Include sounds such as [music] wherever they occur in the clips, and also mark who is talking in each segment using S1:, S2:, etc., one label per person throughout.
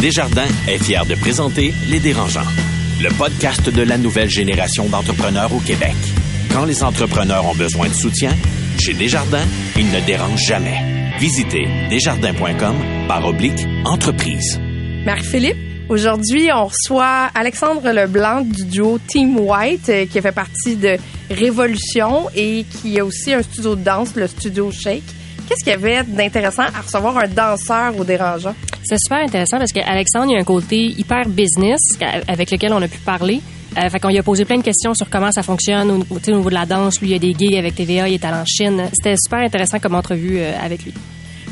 S1: Desjardins est fier de présenter Les Dérangeants, le podcast de la nouvelle génération d'entrepreneurs au Québec. Quand les entrepreneurs ont besoin de soutien, chez Desjardins, ils ne dérangent jamais. Visitez desjardins.com par oblique entreprise.
S2: Marc-Philippe, aujourd'hui, on reçoit Alexandre Leblanc du duo Team White, euh, qui fait partie de Révolution et qui a aussi un studio de danse, le Studio Shake. Qu'est-ce qu'il y avait d'intéressant à recevoir un danseur au dérangeant?
S3: C'est super intéressant parce qu'Alexandre, il y a un côté hyper business avec lequel on a pu parler. Euh, fait qu'on lui a posé plein de questions sur comment ça fonctionne au, au niveau de la danse. Lui, il y a des gigs avec TVA, il est allé en Chine. C'était super intéressant comme entrevue euh, avec lui.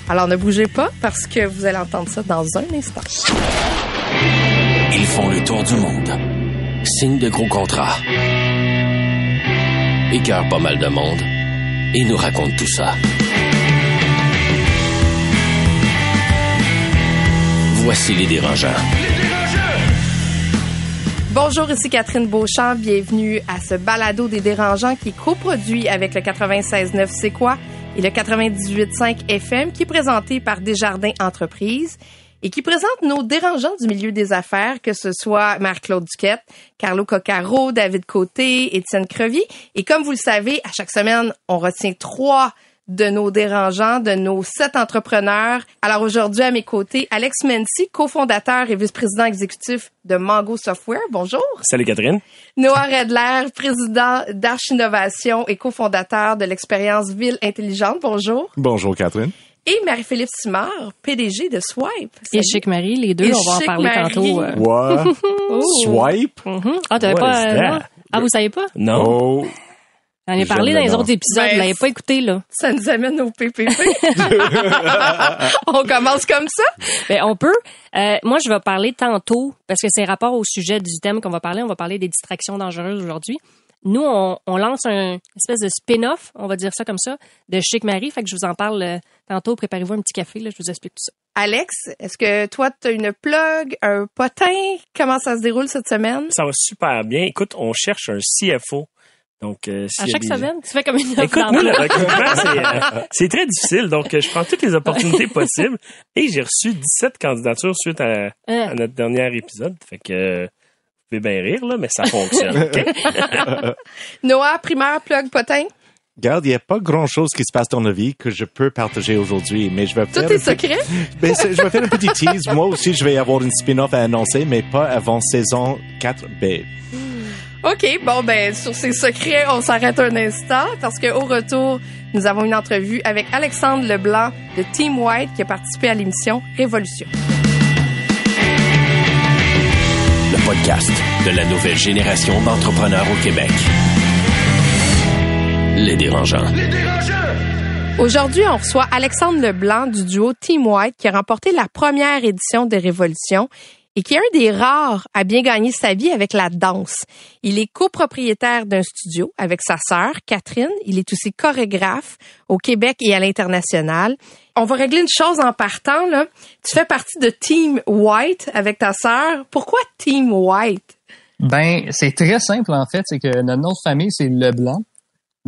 S2: Alors ne bougez pas parce que vous allez entendre ça dans un instant.
S1: Ils font le tour du monde. Signent de gros contrats. Écœurent pas mal de monde. Et nous racontent tout ça. Voici les dérangeants.
S2: Bonjour, ici Catherine Beauchamp. Bienvenue à ce balado des dérangeants qui est coproduit avec le 96.9 C'est quoi? Et le 98.5 FM qui est présenté par Desjardins Entreprises et qui présente nos dérangeants du milieu des affaires, que ce soit Marc-Claude Duquette, Carlo Coccaro, David Côté, Étienne Crevier. Et comme vous le savez, à chaque semaine, on retient trois de nos dérangeants, de nos sept entrepreneurs. Alors aujourd'hui, à mes côtés, Alex Mency, cofondateur et vice-président exécutif de Mango Software. Bonjour.
S4: Salut Catherine.
S2: Noah Redler, président d'Arch Innovation et cofondateur de l'expérience Ville Intelligente. Bonjour.
S5: Bonjour Catherine.
S2: Et Marie-Philippe Simard, PDG de Swipe.
S3: Et Chic Marie, les deux,
S2: Et
S3: on va en parler
S2: Marie.
S3: tantôt. euh.
S5: What? [laughs] Swipe?
S3: Mhm. Ah, t'avais
S4: What
S3: pas. euh? Ah, vous savez pas?
S4: Non.
S5: Oh.
S3: On en a
S5: J'aime
S3: parlé dans les autres épisodes.
S2: Ben,
S3: vous l'avez pas écouté, là.
S2: Ça nous amène au PPP. [laughs] on commence comme ça?
S3: Ben, on peut. Euh, moi, je vais parler tantôt, parce que c'est rapport au sujet du thème qu'on va parler. On va parler des distractions dangereuses aujourd'hui. Nous, on, on lance un espèce de spin-off, on va dire ça comme ça, de Chic Marie. Fait que je vous en parle euh, tantôt. Préparez-vous un petit café, là, je vous explique tout ça.
S2: Alex, est-ce que toi, tu as une plug, un potin? Comment ça se déroule cette semaine?
S4: Ça va super bien. Écoute, on cherche un CFO. Donc, euh,
S3: À chaque
S4: des-
S3: semaine, tu fais comme une offre
S4: Écoute, moi, le recrutement, c'est, euh, c'est très difficile. Donc, euh, je prends toutes les opportunités possibles. Et j'ai reçu 17 candidatures suite à, à
S3: Hein.
S4: notre dernier épisode. Fait que, vous pouvez bien rire, là, mais ça fonctionne. [laughs]
S2: Noah, primaire, plug, potin?
S5: Regarde, il n'y a pas grand-chose qui se passe dans la vie que je peux partager aujourd'hui, mais je vais
S2: Tout
S5: faire...
S2: est secret? [laughs]
S5: Ben, c'est- je vais faire un petit tease. Moi aussi, je vais avoir une spin-off à annoncer, mais pas avant saison 4B.
S2: OK, bon, ben, sur ces secrets, on s'arrête un instant parce qu'au retour, nous avons une entrevue avec Alexandre Leblanc de Team White qui a participé à l'émission Révolution.
S1: Le podcast de la nouvelle génération d'entrepreneurs au Québec. Les dérangeants.
S2: Aujourd'hui, on reçoit Alexandre Leblanc du duo Team White qui a remporté la première édition de Révolution et qui est un des rares à bien gagner sa vie avec la danse. Il est copropriétaire d'un studio avec sa sœur, Catherine. Il est aussi chorégraphe au Québec et à l'international. On va régler une chose en partant, là. Tu fais partie de Team White avec ta sœur. Pourquoi Team White?
S6: Ben, c'est très simple en fait, c'est que notre famille c'est Leblanc.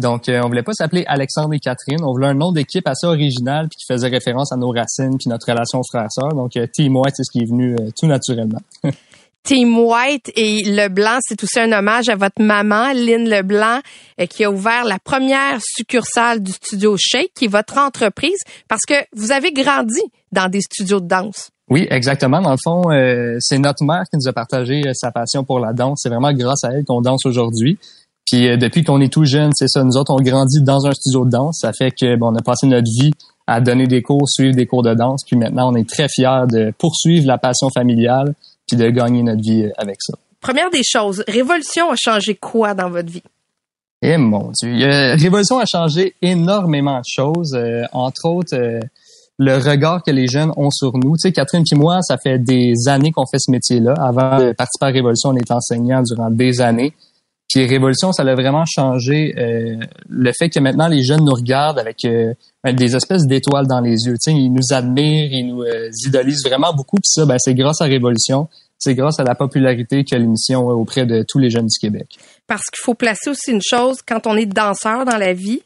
S6: Donc, euh, on voulait pas s'appeler Alexandre et Catherine. On voulait un nom d'équipe assez original puis qui faisait référence à nos racines puis notre relation frère-sœur. Donc, euh, Team White, c'est ce qui est venu euh, tout naturellement. [laughs]
S2: Team White et Leblanc, c'est aussi un hommage à votre maman, Lynn Leblanc, euh, qui a ouvert la première succursale du studio Shake, qui est votre entreprise, parce que vous avez grandi dans des studios de danse.
S6: Oui, exactement. Dans le fond, euh, c'est notre mère qui nous a partagé euh, sa passion pour la danse. C'est vraiment grâce à elle qu'on danse aujourd'hui. Puis euh, depuis qu'on est tout jeune, c'est ça. Nous autres, on grandit dans un studio de danse. Ça fait que bon, on a passé notre vie à donner des cours, suivre des cours de danse. Puis maintenant, on est très fiers de poursuivre la passion familiale puis de gagner notre vie euh, avec ça.
S2: Première des choses, Révolution a changé quoi dans votre vie?
S6: Eh mon Dieu, Euh, Révolution a changé énormément de choses. euh, entre autres, euh, le regard que les jeunes ont sur nous. Tu sais, Catherine et moi, ça fait des années qu'on fait ce métier-là. Avant de participer à Révolution, on était enseignant durant des années. Puis Révolution, ça a vraiment changé euh, le fait que maintenant les jeunes nous regardent avec euh, des espèces d'étoiles dans les yeux. Tu sais, ils nous admirent, ils nous euh, idolisent vraiment beaucoup. Puis ça, ben, c'est grâce à Révolution. C'est grâce à la popularité que l'émission a auprès de tous les jeunes du Québec.
S2: Parce qu'il faut placer aussi une chose, quand on est danseur dans la vie,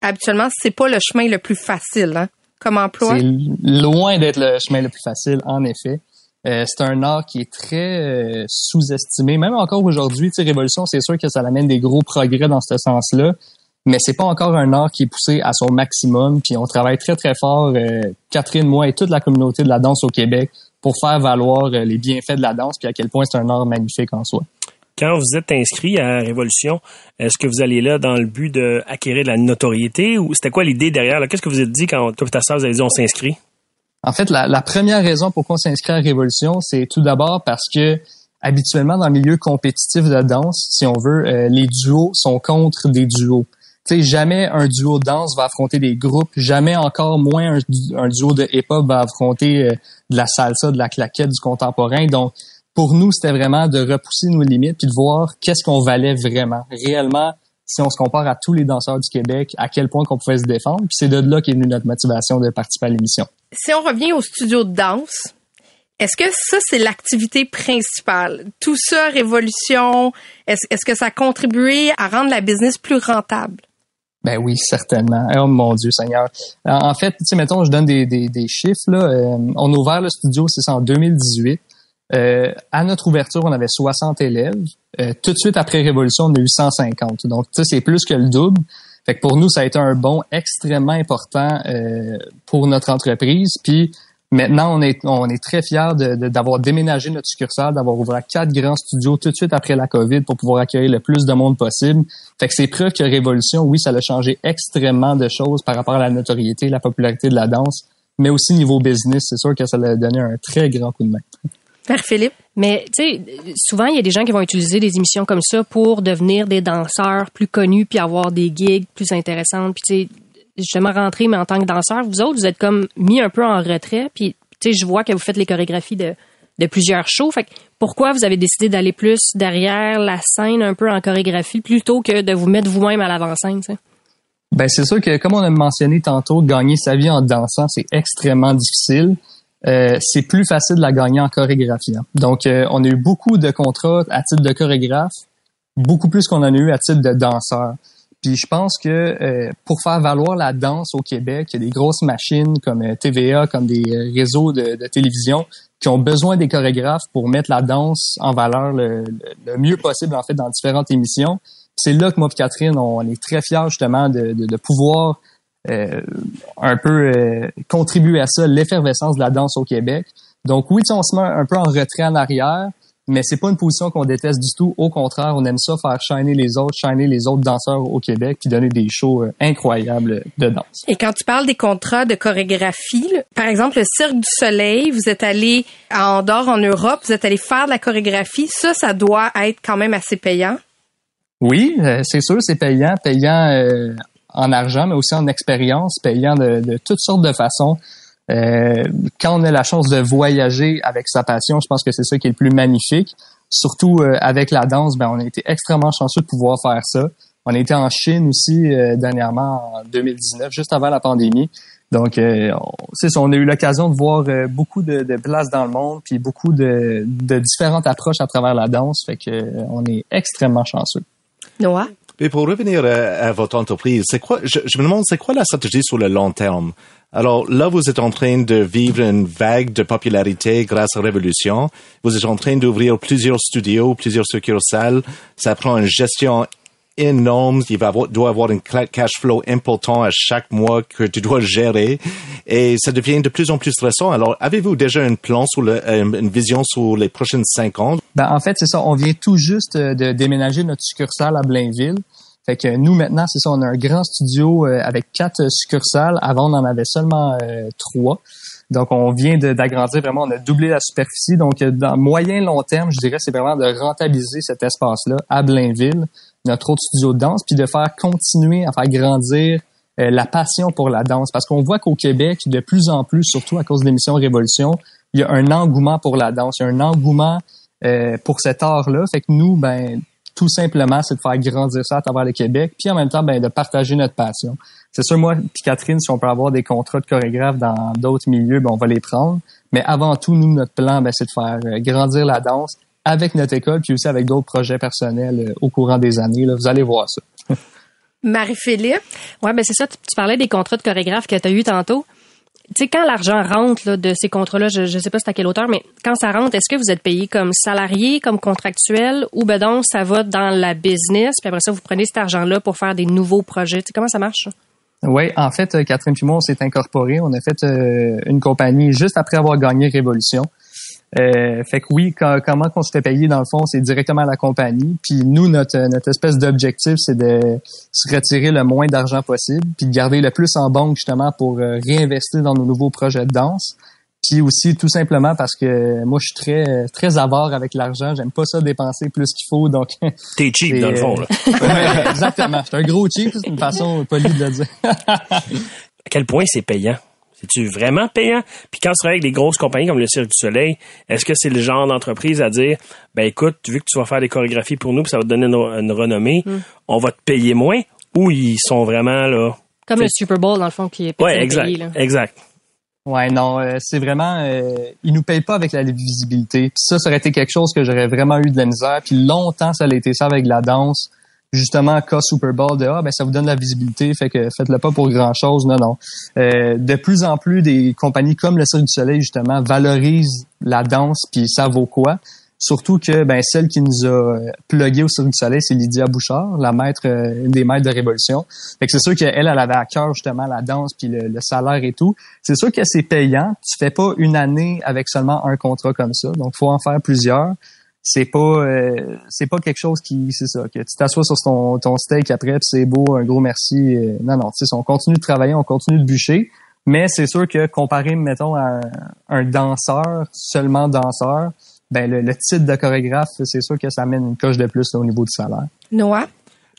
S2: habituellement, c'est pas le chemin le plus facile, hein, comme emploi.
S6: C'est loin d'être le chemin le plus facile, en effet. Euh, c'est un art qui est très euh, sous-estimé. Même encore aujourd'hui, tu sais, Révolution, c'est sûr que ça amène des gros progrès dans ce sens-là, mais c'est pas encore un art qui est poussé à son maximum. Puis on travaille très, très fort, euh, Catherine, moi et toute la communauté de la danse au Québec, pour faire valoir les bienfaits de la danse, puis à quel point c'est un art magnifique en soi.
S4: Quand vous êtes inscrit à Révolution, est-ce que vous allez là dans le but d'acquérir de la notoriété ou c'était quoi l'idée derrière? Qu'est-ce que vous avez dit quand toi et ta sœur, vous avez dit on s'inscrit?
S6: En fait, la, première raison pourquoi on s'inscrit à Révolution, c'est tout d'abord parce que habituellement dans le milieu compétitif de danse, si on veut, euh, les duos sont contre des duos. Tu sais, jamais un duo de danse va affronter des groupes, jamais encore moins un, duo de hip-hop va affronter euh, de la salsa, de la claquette, du contemporain. Donc, pour nous, c'était vraiment de repousser nos limites puis de voir qu'est-ce qu'on valait vraiment, réellement si on se compare à tous les danseurs du Québec, à quel point qu'on pouvait se défendre. Puis c'est de là qu'est venue notre motivation de participer à l'émission.
S2: Si on revient au studio de danse, est-ce que ça, c'est l'activité principale? Tout ça, Révolution, est-ce que ça a contribué à rendre la business plus rentable?
S6: Ben oui, certainement. Oh mon Dieu Seigneur. En fait, tu sais, mettons, je donne des, des, chiffres. Là. Euh, on a ouvert le studio, c'est en 2018. Euh, à notre ouverture, on avait 60 élèves. Euh, tout de suite après Révolution, on a eu 150. Donc, ça, c'est plus que le double. Fait que pour nous, ça a été un bond extrêmement important euh, pour notre entreprise. Puis maintenant, on est, on est très fiers d'avoir déménagé notre succursale, d'avoir ouvert quatre grands studios tout de suite après la COVID pour pouvoir accueillir le plus de monde possible. Fait que c'est preuve que Révolution, oui, ça a changé extrêmement de choses par rapport à la notoriété, la popularité de la danse, mais aussi niveau business, c'est sûr que ça a donné un très grand coup de main.
S2: Père Philippe?
S3: Mais tu sais, souvent il y a des gens qui vont utiliser des émissions comme ça pour devenir des danseurs plus connus puis avoir des gigs plus intéressantes. Puis tu sais, justement rentrer mais en tant que danseur, vous autres vous êtes comme mis un peu en retrait. Puis tu sais, je vois que vous faites les chorégraphies de de plusieurs shows. Fait que pourquoi vous avez décidé d'aller plus derrière la scène un peu en chorégraphie plutôt que de vous mettre vous-même à l'avant-scène,
S6: Ben c'est sûr que comme on a mentionné tantôt, gagner sa vie en dansant, c'est extrêmement difficile. Euh, c'est plus facile de la gagner en chorégraphie. Hein. Donc, euh, on a eu beaucoup de contrats à titre de chorégraphe, beaucoup plus qu'on en a eu à titre de danseur. Puis je pense que euh, pour faire valoir la danse au Québec, il y a des grosses machines comme TVA, comme des réseaux de, télévision qui ont besoin des chorégraphes pour mettre la danse en valeur le, mieux possible en fait dans différentes émissions. C'est là que moi et Catherine, on, est très fiers justement de, pouvoir euh, un peu euh, contribuer à ça, l'effervescence de la danse au Québec. Donc oui, on se met un peu en retrait en arrière, mais c'est pas une position qu'on déteste du tout. Au contraire, on aime ça faire shiner les autres, shiner les autres danseurs au Québec, puis donner des shows euh, incroyables de danse.
S2: Et quand tu parles des contrats de chorégraphie, par exemple le Cirque du Soleil, vous êtes allé en dehors en Europe, vous êtes allé faire de la chorégraphie. Ça, ça doit être quand même assez payant.
S6: Oui, c'est sûr, c'est payant, payant en argent, mais aussi en expérience, payant de, de toutes sortes de façons. Euh, quand on a la chance de voyager avec sa passion, je pense que c'est ça qui est le plus magnifique. Surtout euh, avec la danse, ben on a été extrêmement chanceux de pouvoir faire ça. On a été en Chine aussi euh, dernièrement en 2019, juste avant la pandémie. Donc, c'est ça, on a eu l'occasion de voir beaucoup de, de, places dans le monde, puis beaucoup de, de différentes approches à travers la danse. Fait que on est extrêmement chanceux.
S2: Noah?
S5: Mais pour revenir à, votre entreprise, c'est quoi, je, me demande, c'est quoi la stratégie sur le long terme? Alors là, vous êtes en train de vivre une vague de popularité grâce à Révolution. Vous êtes en train d'ouvrir plusieurs studios, plusieurs succursales. Ça prend une gestion énorme. Il va avoir, doit avoir un cash flow important à chaque mois que tu dois [laughs] gérer. Et ça devient de plus en plus stressant. Alors, avez-vous déjà un plan sur le, euh, une vision sur les prochaines cinq ans?
S6: Ben, en fait, c'est ça. On vient tout juste de déménager notre succursale à Blainville. Fait que nous, maintenant, c'est ça, on a un grand studio euh, avec quatre succursales. Avant, on en avait seulement euh, trois. Donc, on vient d'agrandir vraiment, on a doublé la superficie. Donc, dans moyen long terme, je dirais, c'est vraiment de rentabiliser cet espace-là à Blainville, notre autre studio de danse, puis de faire continuer à faire grandir euh, la passion pour la danse. Parce qu'on voit qu'au Québec, de plus en plus, surtout à cause de l'émission Révolution, il y a un engouement pour la danse, il y a un engouement euh, pour cet art-là. Fait que nous, ben, tout simplement, c'est de faire grandir ça à travers le Québec, puis en même temps, ben, de partager notre passion. C'est sûr, moi puis Catherine, si on peut avoir des contrats de chorégraphe dans d'autres milieux, ben, on va les prendre. Mais avant tout, nous, notre plan, ben, c'est de faire euh, grandir la danse avec notre école, puis aussi avec d'autres projets personnels euh, au courant des années. Là. Vous allez voir ça. [laughs]
S2: Marie-Philippe?
S3: Ouais, ben c'est ça. Tu, parlais des contrats de chorégraphe que tu as eu tantôt. tu sais, quand l'argent rentre là, de ces contrats-là, je ne sais pas c'est à quelle hauteur, mais quand ça rentre, est-ce que vous êtes payé comme salarié, comme contractuel, ou ben donc ça va dans la business, puis après ça, vous prenez cet argent-là pour faire des nouveaux projets? Tu sais, comment ça marche?
S6: Oui, en fait, euh, Catherine puis moi, on s'est incorporé. On a fait euh, une compagnie juste après avoir gagné Révolution. Euh, fait que oui, comment qu'on se fait payer dans le fond, c'est directement à la compagnie. Puis nous, notre, notre espèce d'objectif, c'est de se retirer le moins d'argent possible, puis de garder le plus en banque justement pour euh, réinvestir dans nos nouveaux projets de danse. Puis aussi tout simplement parce que moi je suis très très avare avec l'argent, j'aime pas ça dépenser plus qu'il faut donc [laughs]
S4: T'es cheap dans le fond là. [laughs]
S6: ouais, exactement, c'est un gros cheap, c'est une façon polie de le dire. [laughs]
S4: à quel point c'est payant? C'est-tu vraiment payant? Puis quand tu travailles avec des grosses compagnies comme le Cirque du Soleil, est-ce que c'est le genre d'entreprise à dire, ben écoute, vu que tu vas faire des chorégraphies pour nous, puis ça va te donner une, renommée, hmm. on va te payer moins, ou ils sont vraiment là...
S3: Comme le Super Bowl, dans le fond, qui est
S4: payé. Ouais, exact, exact.
S6: Ouais, non, euh, c'est vraiment, euh, ils nous payent pas avec la visibilité. Puis ça, ça aurait été quelque chose que j'aurais vraiment eu de la misère. Puis longtemps, ça a été ça avec la danse justement cas Super Bowl de ah ben ça vous donne la visibilité fait que faites-le pas pour grand chose non non. Euh, de plus en plus des compagnies comme le Cirque du Soleil justement valorisent la danse puis ça vaut quoi? Surtout que ben celle qui nous a plugué au Cirque du Soleil c'est Lydia Bouchard la maître euh, une des maîtres de Révolution. Fait que c'est sûr qu'elle elle avait à cœur justement la danse puis le, le salaire et tout. C'est sûr que c'est payant. Tu fais pas une année avec seulement un contrat comme ça. Donc faut en faire plusieurs c'est pas euh, c'est pas quelque chose qui c'est ça que tu t'assois sur ton, ton steak après puis c'est beau un gros merci euh, non non tu sais on continue de travailler on continue de bûcher mais c'est sûr que comparé mettons à un, danseur seulement danseur ben le, titre de chorégraphe c'est sûr que ça amène une coche de plus au niveau du salaire.
S2: Noah?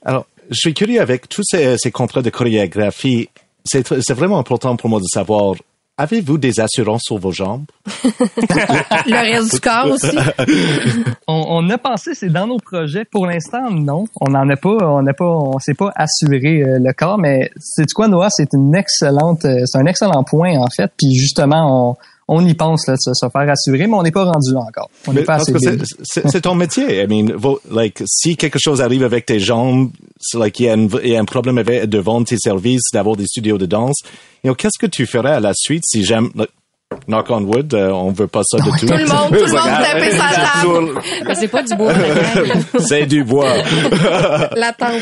S5: Alors je suis curieux avec tous ces, ces contrats de chorégraphie. C'est c'est vraiment important pour moi de savoir Avez-vous des assurances sur vos jambes? [laughs]
S2: le reste du corps aussi? [laughs]
S6: on, a pensé, c'est dans nos projets. Pour l'instant, non. On n'en a pas, on n'a pas, on s'est pas assuré euh, le corps, mais c'est quoi, Noah? C'est une excellente, euh, c'est un excellent point, en fait. Puis justement, on, on y pense là, de se, faire assurer, mais on n'est pas rendu là encore. On n'est pas assez
S5: C'est ton métier. I mean, like, si quelque chose arrive avec tes jambes, like, il y, a un problème avec, de vendre tes services, d'avoir des studios de danse. You know, qu'est-ce que tu ferais à la suite si j'aime, knock on wood, euh, on veut pas ça de tout.
S2: Tout le monde, tout le monde [laughs] taper sa table.
S3: Mais c'est pas du bois. [laughs]
S5: c'est du bois. [laughs]
S2: La tente.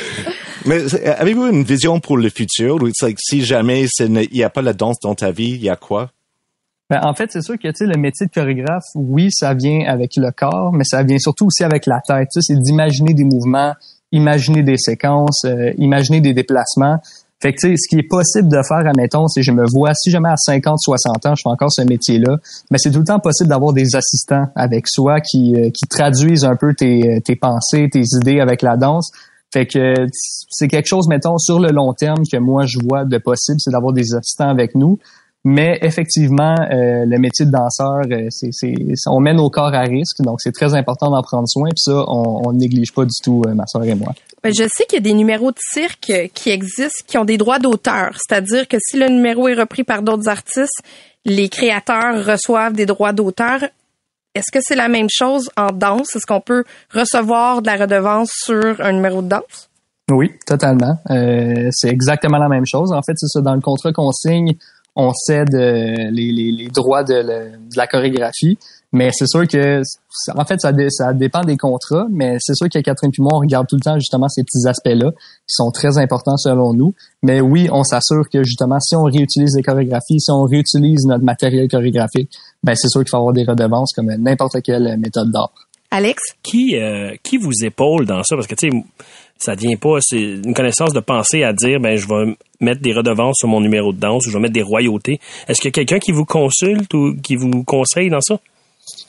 S5: Mais avez-vous une vision pour le futur? Like, si jamais il n'y a pas la danse dans ta vie, il y a quoi?
S6: Ben, en fait, c'est sûr que le métier de chorégraphe, oui, ça vient avec le corps, mais ça vient surtout aussi avec la tête. C'est d'imaginer des mouvements, imaginer des séquences, euh, imaginer des déplacements. Fait que, ce qui est possible de faire, admettons, c'est je me vois, si jamais à 50, 60 ans, je fais encore ce métier-là, mais c'est tout le temps possible d'avoir des assistants avec soi qui, euh, qui traduisent un peu tes, tes pensées, tes idées avec la danse. Fait que c'est quelque chose, mettons, sur le long terme que moi je vois de possible, c'est d'avoir des assistants avec nous. Mais effectivement, euh, le métier de danseur, euh, c'est, c'est, on met nos corps à risque, donc c'est très important d'en prendre soin. Puis ça, on, ne néglige pas du tout, euh, ma soeur et moi.
S2: Ben, je sais qu'il y a des numéros de cirque qui existent, qui ont des droits d'auteur. C'est-à-dire que si le numéro est repris par d'autres artistes, les créateurs reçoivent des droits d'auteur. Est-ce que c'est la même chose en danse? Est-ce qu'on peut recevoir de la redevance sur un numéro de danse?
S6: Oui, totalement. c'est exactement la même chose. En fait, c'est ça. Dans le contrat qu'on signe, on cède euh, les, les, les, droits de, de, la chorégraphie. Mais c'est sûr que, en fait, ça, ça dépend des contrats, mais c'est sûr que Catherine puis moi, on regarde tout le temps justement ces petits aspects-là qui sont très importants selon nous. Mais oui, on s'assure que justement, si on réutilise les chorégraphies, si on réutilise notre matériel chorégraphique, ben c'est sûr qu'il faut avoir des redevances comme n'importe quelle méthode d'art.
S2: Alex?
S4: Qui, euh, qui vous épaule dans ça? Parce que, tu sais, ça vient pas, c'est une connaissance de penser à dire, ben, je vais mettre des redevances sur mon numéro de danse ou je vais mettre des royautés. Est-ce qu'il y a quelqu'un qui vous consulte ou qui vous conseille dans ça?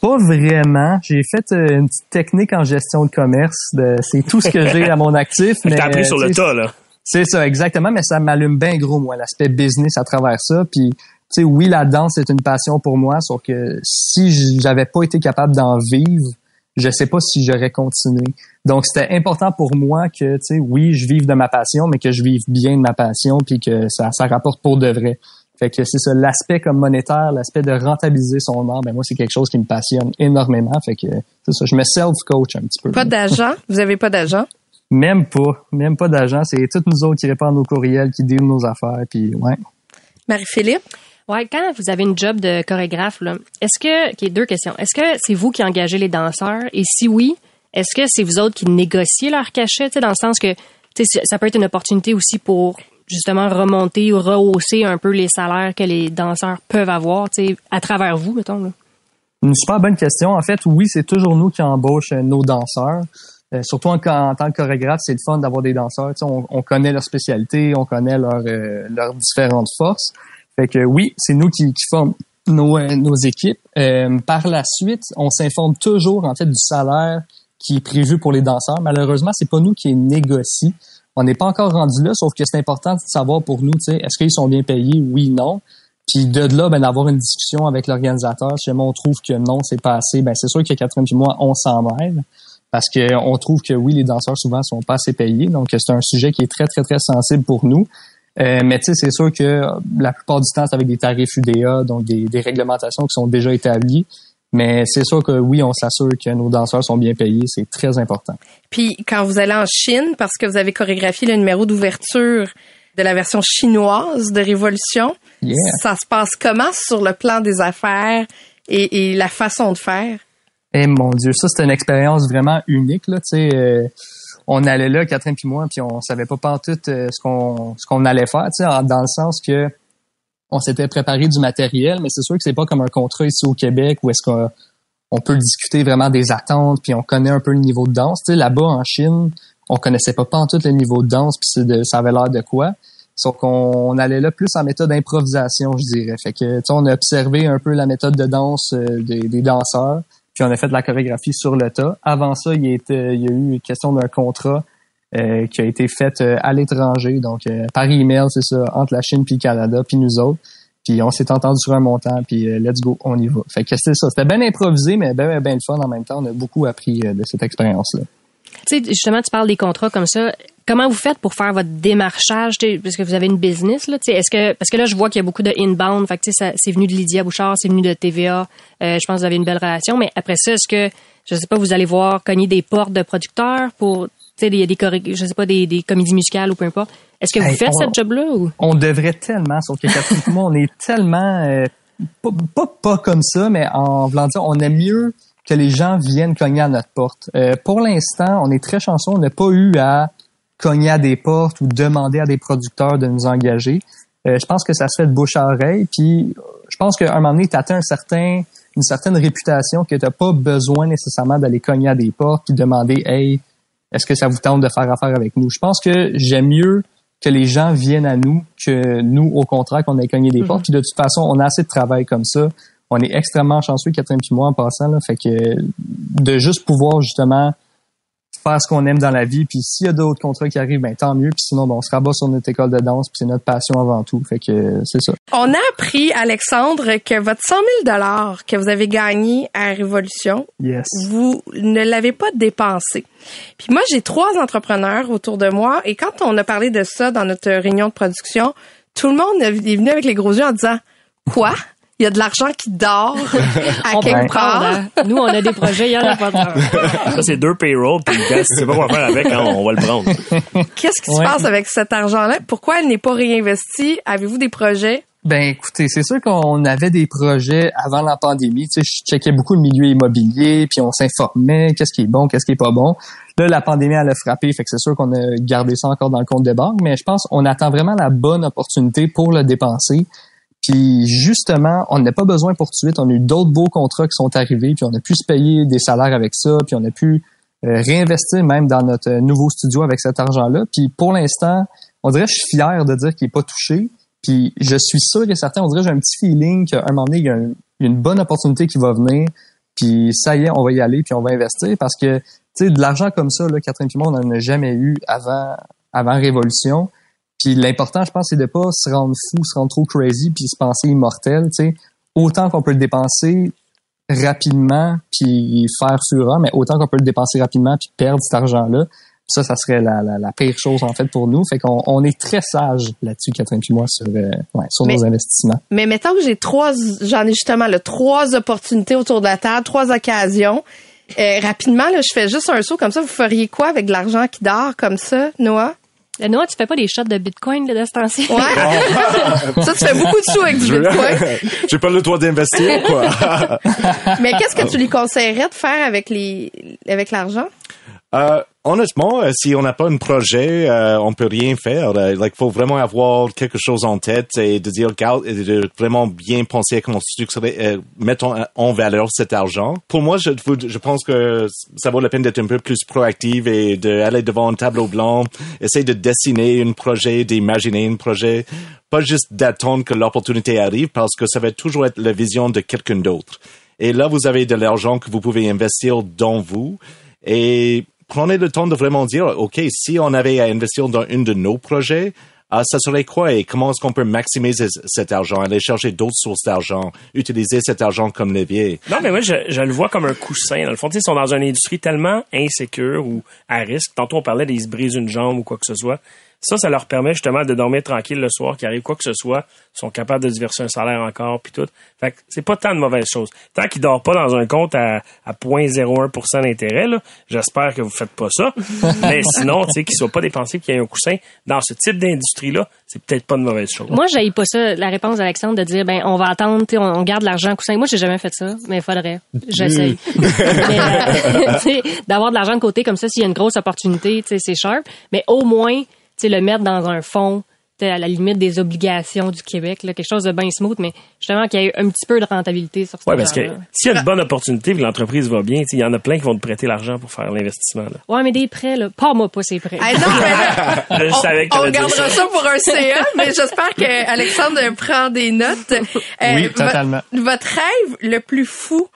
S6: Pas vraiment. J'ai fait euh, une petite technique en gestion de commerce. c'est tout ce que j'ai à mon actif. [laughs]
S4: mais T'as appris sur le tas, là.
S6: C'est ça, exactement, mais ça m'allume bien gros, moi, l'aspect business à travers ça. Puis, tu sais, oui, la danse est une passion pour moi, sauf que si j'avais pas été capable d'en vivre, je sais pas si j'aurais continué. Donc c'était important pour moi que tu sais oui, je vive de ma passion mais que je vive bien de ma passion puis que ça ça rapporte pour de vrai. Fait que c'est ça l'aspect comme monétaire, l'aspect de rentabiliser son art, ben moi c'est quelque chose qui me passionne énormément, fait que c'est ça, je me self coach un petit peu.
S2: Pas d'agent, vous avez pas d'agent?
S6: Même pas, même pas d'agent, c'est toutes nous autres qui répondent nos courriels, qui disent nos affaires puis ouais.
S2: Marie-Philippe?
S3: Ouais, quand vous avez une job de chorégraphe, est-ce que, ok, deux questions. Est-ce que c'est vous qui engagez les danseurs? Et si oui, est-ce que c'est vous autres qui négociez leur cachet, dans le sens que, ça peut être une opportunité aussi pour justement remonter ou rehausser un peu les salaires que les danseurs peuvent avoir, à travers vous, mettons, là?
S6: Une super bonne question. En fait, oui, c'est toujours nous qui embauchons nos danseurs. Euh, surtout en, en, tant que chorégraphe, c'est le fun d'avoir des danseurs. On, on, connaît leur spécialité, on connaît leur, euh, leurs différentes forces. Fait que oui, c'est nous qui, qui formons nos, euh, nos équipes. Euh, par la suite, on s'informe toujours en fait du salaire qui est prévu pour les danseurs. Malheureusement, c'est pas nous qui négocie. On n'est pas encore rendu là, sauf que c'est important de savoir pour nous, est-ce qu'ils sont bien payés, oui, non. Puis de là, ben, d'avoir une discussion avec l'organisateur. Si on trouve que non, c'est pas assez, ben c'est sûr que Catherine et moi, on s'en mêle. Parce qu'on trouve que oui, les danseurs souvent sont pas assez payés. Donc, c'est un sujet qui est très, très, très sensible pour nous. Euh, mais tu sais, c'est sûr que la plupart du temps, c'est avec des tarifs UDA, donc des, des réglementations qui sont déjà établies. Mais c'est sûr que oui, on s'assure que nos danseurs sont bien payés. C'est très important.
S2: Puis quand vous allez en Chine, parce que vous avez chorégraphié le numéro d'ouverture de la version chinoise de Révolution,
S6: Yeah.
S2: ça se passe comment sur le plan des affaires et, et la façon de faire?
S6: Eh mon Dieu, ça c'est une expérience vraiment unique là. Tu sais, euh, on allait là, Catherine puis moi, puis on savait pas tout euh, ce qu'on ce qu'on allait faire. Tu sais, dans le sens que on s'était préparé du matériel, mais c'est sûr que c'est pas comme un contrat ici au Québec où est-ce qu'on on peut discuter vraiment des attentes, puis on connaît un peu le niveau de danse. Tu là-bas en Chine, on connaissait pas tout le niveau de danse, puis de- ça avait l'air de quoi. Sauf qu'on on allait là plus en méthode d'improvisation, je dirais. Fait que, tu sais, on a observé un peu la méthode de danse euh, des danseurs, puis on a fait de la chorégraphie sur le tas. Avant ça, il y a, eu question d'un contrat euh, qui a été fait euh, à l'étranger, donc euh, par email, c'est ça, entre la Chine puis le Canada, puis nous autres. Puis on s'est entendu sur un montant, puis euh, let's go, on y va. Fait que c'était ça. C'était bien improvisé, mais bien, bien le fun en même temps. On a beaucoup appris euh, de cette expérience-là.
S3: Tu sais, justement, tu parles des contrats comme ça. Comment vous faites pour faire votre démarchage, parce que vous avez une business là, est-ce que parce que là je vois qu'il y a beaucoup de inbound, fait que tu sais, ça- c'est venu de Lydia Bouchard, c'est venu de TVA. Euh, je pense que vous avez une belle relation, mais après ça, est-ce que je sais pas, vous allez voir cogner des portes de producteurs pour, il y a des je sais pas des, des comédies musicales ou peu importe. Est-ce que vous
S6: Hey,
S3: faites
S6: on-
S3: cette job là ou?
S6: On devrait tellement, sauf que Catherine moi, on est tellement euh, pas, pas pas comme ça, mais en voulant dire, on aime mieux que les gens viennent cogner à notre porte. Euh, pour l'instant, on est très chanceux, on n'a pas eu à cogner à des portes ou demander à des producteurs de nous engager. Euh, je pense que ça se fait de bouche à oreille, puis euh, je pense qu'à un moment donné, tu atteins un certain, une certaine réputation que tu pas besoin nécessairement d'aller cogner à des portes puis demander Hey, est-ce que ça vous tente de faire affaire avec nous? Je pense que j'aime mieux que les gens viennent à nous que nous, au contraire, qu'on ait cogné des portes. Puis de toute façon, on a assez de travail comme ça. On est extrêmement chanceux, Catherine puis moi, en passant. Là, fait que de juste pouvoir justement faire ce qu'on aime dans la vie. Puis s'il y a d'autres contrats qui arrivent, ben tant mieux. Puis sinon, ben, on se rabat sur notre école de danse. Puis c'est notre passion avant tout. Fait que c'est ça.
S2: On a appris, Alexandre, que votre 100 000 que vous avez gagné à Révolution,
S6: Yes.
S2: vous ne l'avez pas dépensé. Puis moi, j'ai trois entrepreneurs autour de moi et quand on a parlé de ça dans notre réunion de production, tout le monde est venu avec les gros yeux en disant quoi? Il y a de l'argent qui dort [laughs] à
S3: On
S2: quelque part.
S3: prendre, hein? Nous, on a des projets, il y en a pas de [laughs]
S4: Ça, c'est deux payrolls, puis sais pas quoi faire avec, hein, on va le prendre.
S2: Qu'est-ce qui
S6: Ouais.
S2: se passe avec cet argent-là? Pourquoi elle n'est pas réinvesti Avez-vous des projets?
S6: Ben écoutez, c'est sûr qu'on avait des projets avant la pandémie. Tu sais, je checkais beaucoup le milieu immobilier, puis on s'informait qu'est-ce qui est bon, qu'est-ce qui est pas bon? Là, la pandémie elle a frappé, fait que c'est sûr qu'on a gardé ça encore dans le compte de banque, mais je pense qu'on attend vraiment la bonne opportunité pour le dépenser. Puis justement, on n'a pas besoin pour tout de suite. On a eu d'autres beaux contrats qui sont arrivés, puis on a pu se payer des salaires avec ça, puis on a pu euh, réinvestir même dans notre euh, nouveau studio avec cet argent-là. Puis pour l'instant, on dirait que je suis fier de dire qu'il est pas touché. Puis je suis sûr et certain, on dirait j'ai un petit feeling qu'à un moment donné, il y a une bonne opportunité qui va venir. Puis ça y est, on va y aller, puis on va investir parce que tu sais de l'argent comme ça, là, Catherine moi, on n'en a jamais eu avant avant Révolution. Puis l'important, je pense, c'est de pas se rendre fou, se rendre trop crazy, puis se penser immortel. Tu sais, autant qu'on peut le dépenser rapidement, puis faire fureur, mais autant qu'on peut le dépenser rapidement, puis perdre cet argent-là. Ça, ça serait la, la, la pire chose en fait pour nous. Fait qu'on on est très sage là-dessus, Catherine et moi, sur, euh, ouais, sur
S2: Mais-
S6: nos investissements.
S2: Mais mettons que j'ai trois, j'en ai justement là, trois opportunités autour de la table, trois occasions. Euh, rapidement, là, je fais juste un saut comme ça. Vous feriez quoi avec de l'argent qui dort comme ça, Noah?
S3: Noah, tu fais pas des shots de Bitcoin là, de ce temps-ci?
S2: Ouais. [laughs] ça, tu fais beaucoup de sous avec du Bitcoin. [laughs]
S5: J'ai pas le droit d'investir, quoi. [laughs]
S2: Mais qu'est-ce que tu lui conseillerais de faire avec les avec l'argent?
S5: Euh, honnêtement, euh, si on n'a pas un projet, euh, on peut rien faire. Il like, faut vraiment avoir quelque chose en tête et de dire, et de vraiment bien penser à comment structurer, euh, mettre en, en, valeur cet argent. Pour moi, je, je pense que ça vaut la peine d'être un peu plus proactive et d'aller devant un tableau blanc, essayer de dessiner un projet, d'imaginer un projet, pas juste d'attendre que l'opportunité arrive parce que ça va toujours être la vision de quelqu'un d'autre. Et là, vous avez de l'argent que vous pouvez investir dans vous. Et prenez le temps de vraiment dire, OK, si on avait à investir dans un de nos projets, ah, ça serait quoi et comment est-ce qu'on peut maximiser cet argent, aller chercher d'autres sources d'argent, utiliser cet argent comme levier?
S4: Non, mais moi, je, je le vois comme un coussin. Dans le fond, ils sont dans une industrie tellement insécure ou à risque. Tantôt, on parlait des se brisent une jambe ou quoi que ce soit. Ça, ça leur permet justement de dormir tranquille le soir, qu'il arrive quoi que ce soit, ils sont capables de diverser un salaire encore, puis tout. Fait que c'est pas tant de mauvaises choses. Tant qu'ils dorment pas dans un compte à, à 0.01% d'intérêt, là, j'espère que vous faites pas ça. [laughs] Mais sinon, tu sais, qu'ils soient pas dépensés, qu'il y ait un coussin dans ce type d'industrie-là, c'est peut-être pas de mauvaise chose.
S3: Moi, j'aille pas ça, la réponse d'Alexandre de dire, ben, on va attendre, on, on garde l'argent coussin. Moi, j'ai jamais fait ça, mais il faudrait. J'essaye. [laughs] euh, [laughs] d'avoir de l'argent de côté comme ça, s'il y a une grosse opportunité, tu sais, c'est sharp. Mais au moins, le mettre dans un fonds à la limite des obligations du Québec, là, quelque chose de bien smooth, mais justement qu'il y ait un petit peu de rentabilité sur ce
S4: Oui, parce que s'il y a une bonne opportunité que l'entreprise va bien, il y en a plein qui vont te prêter l'argent pour faire l'investissement.
S3: Oui, mais des prêts, là, pas moi pas ces prêts.
S2: Ah, non, mais, [laughs] on, on gardera ça. pour un CA, mais j'espère que Alexandre prend des notes.
S6: Euh, oui, totalement.
S2: Votre rêve le plus fou,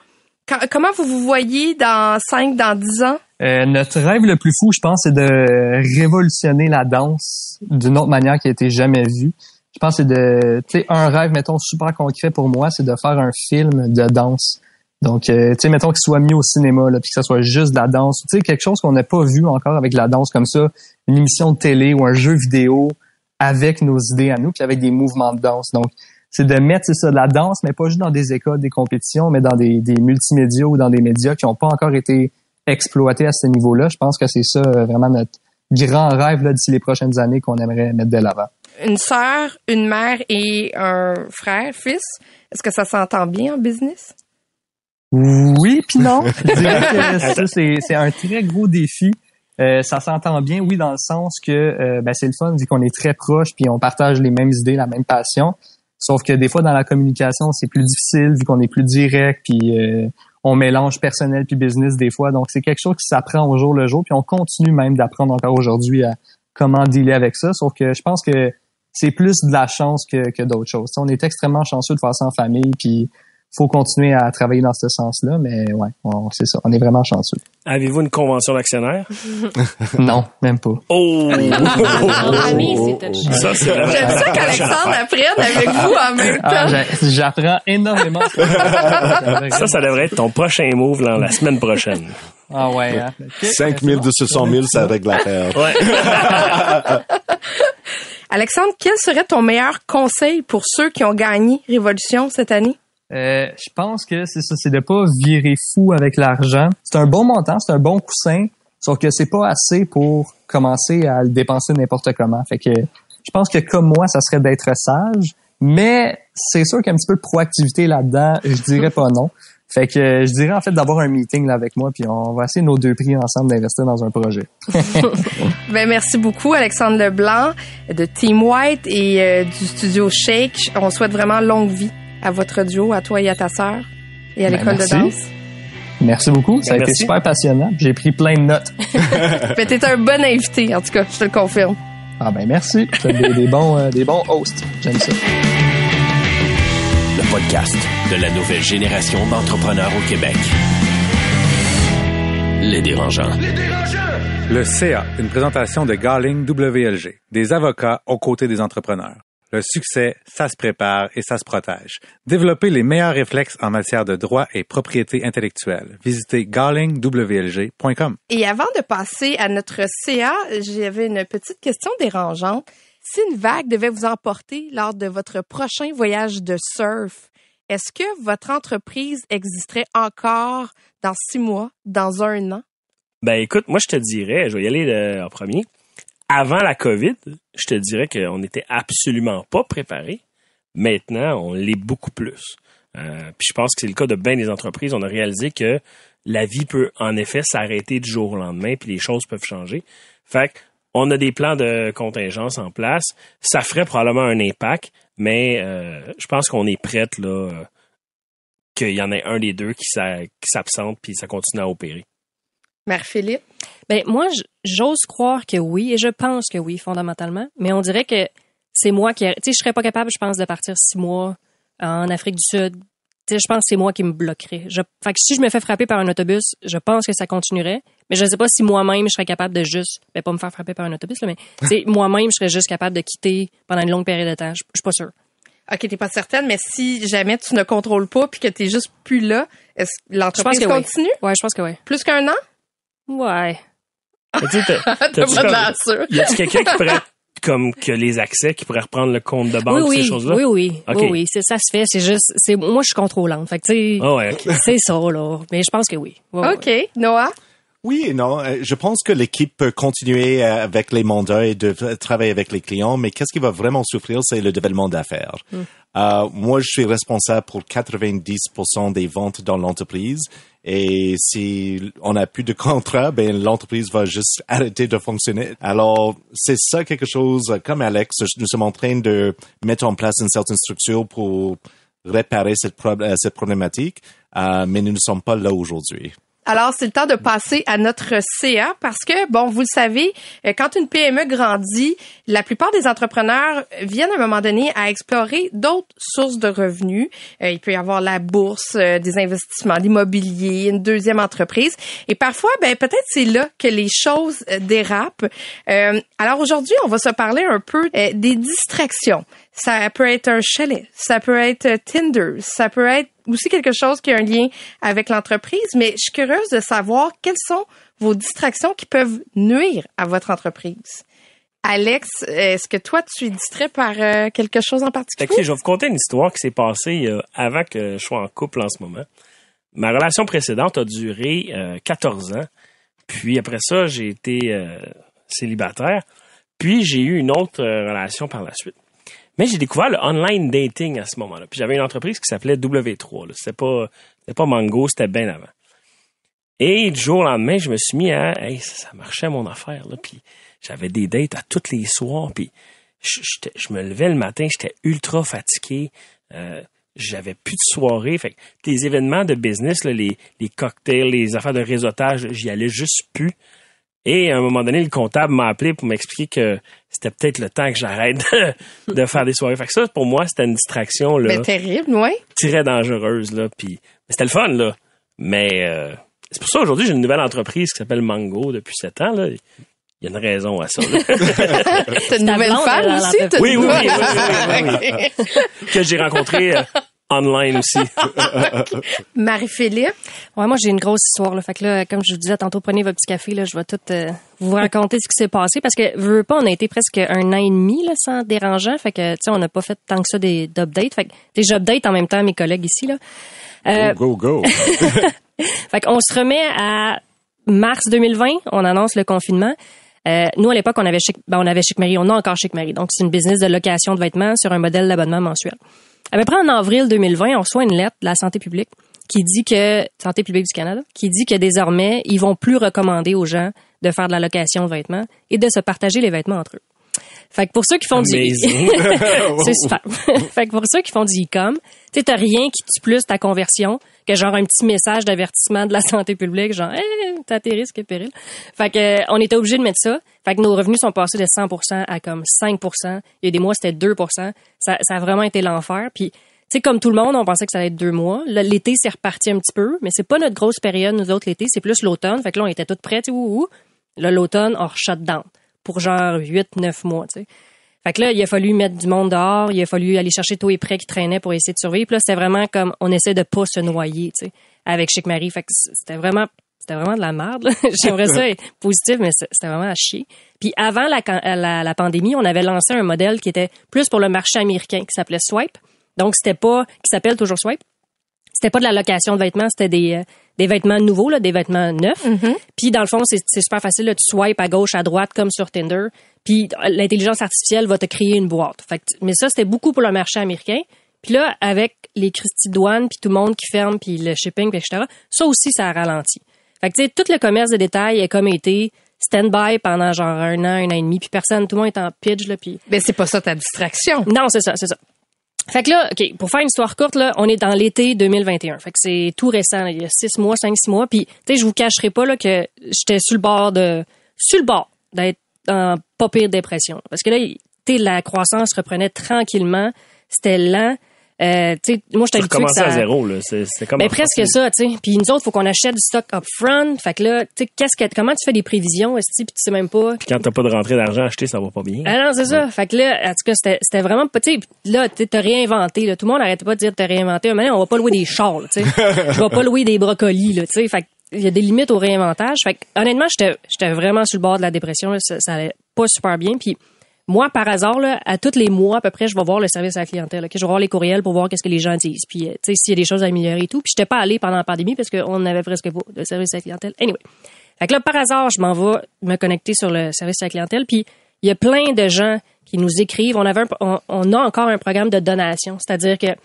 S2: comment vous vous voyez dans 5, dans 10 ans?
S6: Euh, notre rêve le plus fou, je pense, c'est de révolutionner la danse d'une autre manière qui a été jamais vue. Je pense c'est de, tu sais, un rêve, mettons, super concret pour moi, c'est de faire un film de danse. Donc, euh, tu sais, mettons qu'il soit mis au cinéma, là, puis que ça soit juste de la danse. Tu sais, quelque chose qu'on n'a pas vu encore avec la danse comme ça, une émission de télé ou un jeu vidéo avec nos idées à nous, puis avec des mouvements de danse. Donc, c'est de mettre ça de la danse, mais pas juste dans des écoles, des compétitions, mais dans des, des multimédias ou dans des médias qui n'ont pas encore été exploiter à ce niveau-là. Je pense que c'est ça euh, vraiment notre grand rêve là, d'ici les prochaines années qu'on aimerait mettre de l'avant.
S2: Une sœur, une mère et un frère, fils, est-ce que ça s'entend bien en business?
S6: Oui, puis non. [laughs] C'est un très gros défi. Euh, ça s'entend bien, oui, dans le sens que euh, ben, c'est le fun vu qu'on est très proches puis on partage les mêmes idées, la même passion. Sauf que des fois dans la communication, c'est plus difficile vu qu'on est plus direct puis euh, on mélange personnel puis business des fois. Donc, c'est quelque chose qui s'apprend au jour le jour. Puis on continue même d'apprendre encore aujourd'hui à comment dealer avec ça. Sauf que je pense que c'est plus de la chance que, que d'autres choses. on est extrêmement chanceux de faire ça en famille. Puis faut continuer à travailler dans ce sens-là, mais ouais, c'est ça. On est vraiment chanceux.
S4: Avez-vous une convention d'actionnaire? [laughs]
S6: non, même pas.
S4: Oh!
S2: ça, c'est J'aime ça qu'Alexandre apprenne avec vous en même ah, temps.
S6: J'apprends énormément. [laughs]
S4: ça, ça devrait être ton prochain move dans la semaine prochaine.
S6: Ah ouais, hein? [laughs]
S5: 5 000 de ce 100 000, ça règle l'affaire. Ouais.
S2: Alexandre, quel serait ton meilleur conseil pour ceux qui ont gagné Révolution cette année?
S6: Euh, je pense que c'est ça, c'est de pas virer fou avec l'argent. C'est un bon montant, c'est un bon coussin, sauf que c'est pas assez pour commencer à le dépenser n'importe comment. Fait que je pense que comme moi, ça serait d'être sage, mais c'est sûr qu'il y a un petit peu de proactivité là-dedans. Je dirais pas non. Fait que je dirais en fait d'avoir un meeting là avec moi, puis on va essayer nos deux prix ensemble d'investir dans un projet. [laughs]
S2: ben merci beaucoup Alexandre Leblanc de Team White et euh, du studio Shake. On souhaite vraiment longue vie à votre duo, à toi et à ta sœur, et à ben, l'école de danse.
S6: Merci beaucoup. Ça a été super passionnant. J'ai pris plein de notes. [laughs]
S2: Mais t'es un bon invité, en tout cas, je te le confirme.
S6: Ah ben merci. Des, des, bons, euh, des bons hosts. J'aime ça.
S1: Le podcast de la nouvelle génération d'entrepreneurs au Québec. Les dérangeants. Les dérangeants!
S7: Le CA, une présentation de Garling WLG, des avocats aux côtés des entrepreneurs. Le succès, ça se prépare et ça se protège. Développez les meilleurs réflexes en matière de droit et propriété intellectuelle. Visitez garlingwlg.com.
S2: Et avant de passer à notre CA, j'avais une petite question dérangeante. Si une vague devait vous emporter lors de votre prochain voyage de surf, est-ce que votre entreprise existerait encore dans six mois, dans un an?
S4: Ben écoute, moi je te dirais, je vais y aller euh, en premier avant la COVID, je te dirais qu'on n'était absolument pas préparé. Maintenant, on l'est beaucoup plus. Euh, puis je pense que c'est le cas de bien des entreprises. On a réalisé que la vie peut en effet s'arrêter du jour au lendemain, puis les choses peuvent changer. Fait on a des plans de contingence en place. Ça ferait probablement un impact, mais euh, je pense qu'on est prête là euh, qu'il y en ait un des deux qui s'absente puis ça continue à opérer.
S2: Mère Philippe.
S3: Ben moi, j'ose croire que oui, et je pense que oui, fondamentalement. Mais on dirait que c'est moi qui, tu sais, je serais pas capable, je pense, de partir six mois en Afrique du Sud. Tu sais, je pense que c'est moi qui me bloquerais. Je, fait que si je me fais frapper par un autobus, je pense que ça continuerait. Mais je ne sais pas si moi-même je serais capable de juste, ben pas me faire frapper par un autobus, là, mais [laughs] moi-même je serais juste capable de quitter pendant une longue période de temps. Je, je suis pas sûre.
S2: OK, t'es pas certaine, mais si jamais tu ne contrôles pas puis que t'es juste plus là, est-ce que l'entreprise continue?
S3: Oui. Ouais, je pense que oui.
S2: Plus qu'un an?
S3: Ouais.
S2: T'as [laughs] pas de
S4: Y a quelqu'un qui pourrait [laughs] comme que les accès qui pourrait reprendre le compte de banque
S3: oui,
S4: ces choses-là?
S3: Oui oui. Oui oui. C'est ça se fait. C'est juste c'est moi je suis contrôlante. Fait que tu sais
S4: oh [laughs]
S3: c'est ça là. Mais je pense que oui.
S2: Ok. Noah?
S5: Oui et non. Euh, je pense que l'équipe peut continuer euh, avec les mandats et de travailler avec les clients, mais qu'est-ce qui va vraiment souffrir, c'est le développement d'affaires. Hmm. Euh, moi, je suis responsable pour 90% des ventes dans l'entreprise. Et si on n'a plus de contrat, ben l'entreprise va juste arrêter de fonctionner. Alors, c'est ça quelque chose, comme Alex, nous sommes en train de mettre en place une certaine structure pour réparer cette, cette problématique, mais nous ne sommes pas là aujourd'hui.
S2: Alors, c'est le temps de passer à notre CA parce que, bon, vous le savez, euh, quand une PME grandit, la plupart des entrepreneurs viennent à un moment donné à explorer d'autres sources de revenus. Euh, il peut y avoir la bourse, euh, des investissements, l'immobilier, une deuxième entreprise. Et parfois, ben, peut-être c'est là que les choses dérapent. alors aujourd'hui, on va se parler un peu des distractions. Ça peut être un chalet, ça peut être Tinder, ça peut être aussi quelque chose qui a un lien avec l'entreprise, mais je suis curieuse de savoir quelles sont vos distractions qui peuvent nuire à votre entreprise. Alex, est-ce que toi, tu es distrait par euh, quelque chose en particulier?
S4: je vais vous conter une histoire qui s'est passée euh, avant que je sois en couple en ce moment. Ma relation précédente a duré 14 euh, ans. Puis après ça, j'ai été célibataire. Puis j'ai eu une autre relation par la suite. Mais j'ai découvert le online dating à ce moment-là. Puis j'avais une entreprise qui s'appelait W3. C'était pas, pas Mango, c'était bien avant. Et du jour au lendemain, je me suis mis à, hey, ça, marchait mon affaire, là. Puis j'avais des dates à tous les soirs. Puis je, me levais le matin, j'étais ultra fatigué. Euh, j'avais plus de soirée. Fait que tes événements de business, là, les, les cocktails, les affaires de réseautage, j'y allais juste plus. Et à un moment donné, le comptable m'a appelé pour m'expliquer que c'était peut-être le temps que j'arrête [laughs] de, faire des soirées. Fait que ça, pour moi, c'était une distraction là.
S2: Mais terrible, ouais.
S4: Très dangereuse là. Puis c'était le fun là. Mais euh, c'est pour ça aujourd'hui j'ai une nouvelle entreprise qui s'appelle Mango depuis sept ans là. Il y a une raison à ça. [laughs] [laughs]
S2: T'as une nouvelle femme aussi?
S4: Oui, oui, oui, oui, Que j'ai rencontré euh, online aussi. [laughs]
S2: Marie-Philippe?
S3: Ouais, moi, j'ai une grosse histoire. Là. Fait que là, comme je vous disais tantôt, prenez votre petit café. Là, je vais tout euh, vous raconter ce qui s'est passé. Parce que, veux pas, on a été presque un an et demi là, sans dérangeant. Fait que, tu sais, on n'a pas fait tant que ça des d'updates. Fait que, j'update en même temps mes collègues ici. Là.
S5: Euh, go, go, go. [laughs]
S3: fait qu'on se remet à mars 2020. On annonce le confinement. Euh, nous, à l'époque, on avait Chic, ben, on avait Chic Marie. On a encore Chic Marie. Donc, c'est une business de location de vêtements sur un modèle d'abonnement mensuel. À peu près en avril 2020, on reçoit une lettre de la santé publique qui dit que santé publique du Canada qui dit que désormais ils vont plus recommander aux gens de faire de la location de vêtements et de se partager les vêtements entre eux. Fait que pour ceux qui font du [laughs] c'est super. [laughs] fait que pour ceux qui font du e-com, tu t'as rien qui tue plus ta conversion que genre un petit message d'avertissement de la santé publique, genre hey, t'as tes risques et périls. Fait que euh, on était obligé de mettre ça. Fait que nos revenus sont passés de 100% à comme 5%. Il y a des mois c'était 2%. Ça, ça a vraiment été l'enfer. Puis tu sais, comme tout le monde, on pensait que ça allait être deux mois. L'été, c'est reparti un petit peu, mais c'est pas notre grosse période, nous autres, l'été. C'est plus l'automne. Fait que là, on était toutes prêtes, ouh, ouh. Là, l'automne, on shut down pour genre 8-9 mois, tu sais. Fait que là, il a fallu mettre du monde dehors, il a fallu aller chercher tous les prêts qui traînaient pour essayer de survivre. Puis là, c'était vraiment comme on essaie de pas se noyer, tu sais, avec Chic Marie. Fait que c'était vraiment c'était vraiment de la merde. [laughs] J'aimerais ça être positif, mais c'était vraiment à chier. Puis avant la, la, la, pandémie, on avait lancé un modèle qui était plus pour le marché américain, qui s'appelait Swipe. Donc c'était pas, qui s'appelle toujours Swipe. C'était pas de la location de vêtements, c'était des, euh, des vêtements nouveaux, là, des vêtements neufs. Puis dans le fond, c'est super facile. Là, tu swipes à gauche, à droite, comme sur Tinder. Puis l'intelligence artificielle va te créer une boîte. Fait que, mais ça, c'était beaucoup pour le marché américain. Puis là, avec les Christie douanes, puis tout le monde qui ferme, puis le shipping, puis etc., ça aussi, ça a ralenti. Fait que, tu sais, tout le commerce de détail est comme été stand-by pendant genre un an, un an et demi, puis personne, tout le monde est en pitch, là, puis...
S2: C'est pas ça ta distraction.
S3: Non, c'est ça, c'est ça. Fait que là, OK, pour faire une histoire courte, là, on est dans l'été 2021. Fait que c'est tout récent, là, il y a six mois, cinq, six mois. Puis, tu sais, je vous cacherai pas là, que j'étais sur le bord de... Sur le bord d'être en pas pire dépression. Parce que là, tu la croissance reprenait tranquillement. C'était lent. Euh, moi, j'étais
S4: Tu
S3: habitué que ça...
S4: à zéro, là. C'est comme.
S3: Ben,
S4: en
S3: presque ça, tu sais. Puis nous autres, faut qu'on achète du stock up front. Fait que là, tu sais, qu'est-ce que, comment tu fais des prévisions, est-ce puis tu sais même pas?
S4: Puis quand t'as pas de rentrée d'argent acheté, ça va pas bien.
S3: Ah non, c'est ça. Fait que là, en tout cas, c'était, c'était vraiment pas, tu sais, là, tu t'as réinventé, là. Tout le monde arrêtait pas de dire t'as réinventé. Mais on va pas louer des chars, tu sais. [laughs] Je vais pas louer des brocolis, là, tu sais. Fait que il y a des limites au réinventage. Fait que, honnêtement, j'étais, j'étais vraiment sur le bord de la dépression, là. Ça, ça allait pas super bien. Puis, moi, par hasard, à tous les mois, à peu près, je vais voir le service à la clientèle. Je vais voir les courriels pour voir qu'est-ce que les gens disent. Puis, euh, tu sais, s'il y a des choses à améliorer et tout. Puis, j'étais pas allée pendant la pandémie parce qu'on n'avait presque pas de service à la clientèle. Anyway. Fait que là, par hasard, je m'en vais me connecter sur le service à la clientèle. Puis, il y a plein de gens qui nous écrivent. On a encore un programme de donation. C'est-à-dire que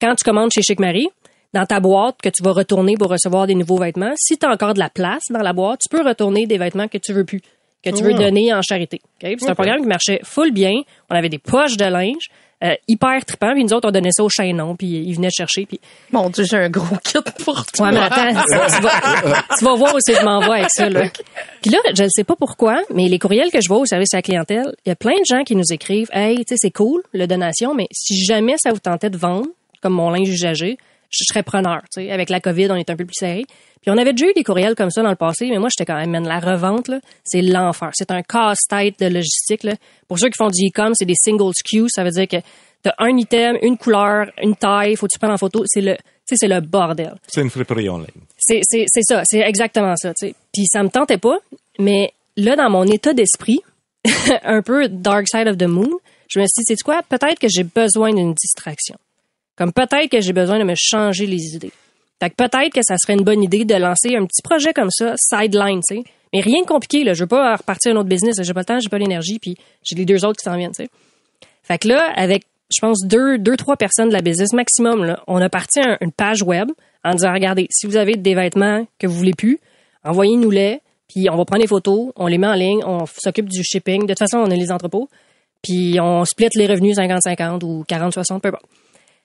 S3: quand tu commandes chez Chic Marie, dans ta boîte que tu vas retourner pour recevoir des nouveaux vêtements, si tu as encore de la place dans la boîte, tu peux retourner des vêtements que tu veux plus, que tu veux donner en charité. C'est un programme qui marchait full bien. On avait des poches de linge, euh, hyper trippant. Puis nous autres, on donnait ça au chaînon, puis ils venaient chercher. Puis
S2: Mon Dieu, j'ai un gros kit pour toi.
S3: Ouais, mais attends, tu, vas, tu vas voir où c'est que je m'en vais avec ça. Là. Puis là, je ne sais pas pourquoi, mais les courriels que je vois au service à la clientèle, il y a plein de gens qui nous écrivent Hey, tu sais, c'est cool, le donation, mais si jamais ça vous tentait de vendre, comme mon linge usagé, je serais preneur. tu sais. Avec la COVID, on est un peu plus serré. Puis on avait déjà eu des courriels comme ça dans le passé, mais moi, j'étais quand même, man, la revente, là, c'est l'enfer. C'est un casse-tête de logistique. Là. Pour ceux qui font du e-com, c'est des single SKU. Ça veut dire que t'as un item, une couleur, une taille, faut que tu prennes en photo. C'est le, tu sais, c'est le bordel.
S5: C'est une friperie en ligne.
S3: C'est, c'est, c'est ça, c'est exactement ça, tu sais. Puis ça me tentait pas, mais là, dans mon état d'esprit, [laughs] un peu dark side of the moon, je me suis dit, c'est quoi? Peut-être que j'ai besoin d'une distraction. Comme peut-être que j'ai besoin de me changer les idées. Fait que peut-être que ça serait une bonne idée de lancer un petit projet comme ça, sideline, tu sais. Mais rien de compliqué, là. Je veux pas repartir un autre business. J'ai pas le temps, j'ai pas l'énergie, puis j'ai les deux autres qui s'en viennent, tu sais. Fait que là, avec, je pense, deux, deux, trois personnes de la business maximum, là, on a parti un- une page web en disant, regardez, si vous avez des vêtements que vous voulez plus, envoyez-nous-les, puis on va prendre des photos, on les met en ligne, on s'occupe du shipping. De toute façon, on a les entrepôts, puis on split les revenus 50-50 ou 40-60, peu importe.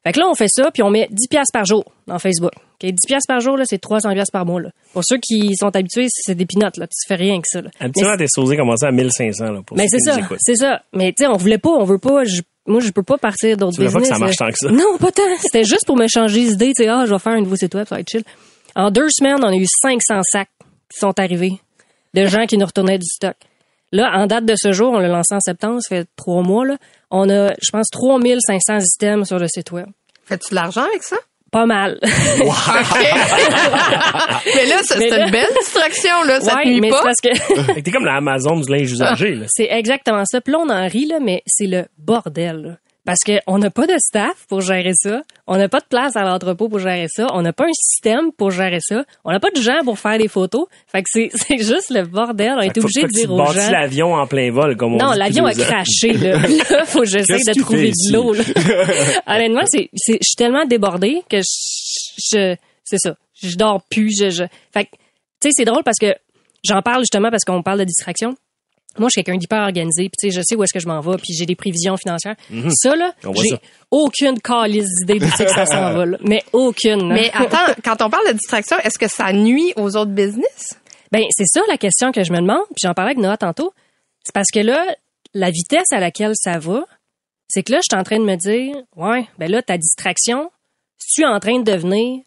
S3: Fait que là, on fait ça, puis on met 10 pièces par jour dans Facebook. OK? 10 pièces par jour, là, c'est 300 pièces par mois. Là. Pour ceux qui sont habitués, c'est des pinottes. Là. Tu fais rien que ça. Là.
S4: Habituellement, t'es supposé commencer à 1500, là, pour
S3: Mais c'est ça, c'est ça. Mais tu sais, on voulait pas, on veut pas. je- moi, je peux pas partir d'autres
S4: Tu voulais pas
S3: business.
S4: que ça marche tant que ça.
S3: Non, pas tant. C'était juste pour me changer les idées. Tu sais, ah, je vais faire un nouveau site web, ça va être chill. En deux semaines, on a eu 500 sacs qui sont arrivés de gens qui nous retournaient du stock. Là, en date de ce jour, on l'a lancé en septembre, ça fait trois mois, là. On a, je pense, 3500 items sur le site web.
S2: Fais-tu de l'argent avec ça?
S3: Pas mal. [laughs] [laughs]
S2: mais là, c'est
S3: là-
S2: une belle distraction, là. Ça te
S3: ouais,
S2: nuit
S3: mais
S2: pas?
S3: parce que [laughs]
S4: T'es comme la Amazon du linge usagé, là.
S3: c'est exactement ça. Puis là, on en rit, là, mais c'est le bordel. là. Parce qu'on n'a pas de staff pour gérer ça. On n'a pas de place à l'entrepôt pour gérer ça. On n'a pas un système pour gérer ça. On n'a pas de gens pour faire des photos. Fait que c'est, [laughs] c'est juste le bordel. On est obligé de dire aux gens.
S4: l'avion en plein vol, comme on
S3: Non,
S4: dit
S3: l'avion a craché, là. [laughs] Là, faut que j'essaie de trouver de l'eau, là. [laughs] Honnêtement, c'est, c'est, je suis tellement débordée que je, je- c'est ça. Je dors plus, je, je, fait que, tu sais, c'est drôle parce que j'en parle justement parce qu'on parle de distraction. Moi, je suis quelqu'un d'hyper organisé, puis tu sais, je sais où est-ce que je m'en vais, puis j'ai des prévisions financières. Ça, là, j'ai aucune calice d'idée c'est que ça s'en [laughs] va, là. Mais aucune. là.
S2: Mais attends, quand on parle de distraction, est-ce que ça nuit aux autres business?
S3: Ben, c'est ça la question que je me demande, puis j'en parlais avec Noah tantôt. C'est parce que là, la vitesse à laquelle ça va, c'est que là, je suis en train de me dire, ouais, ben là, ta distraction, tu es en train de devenir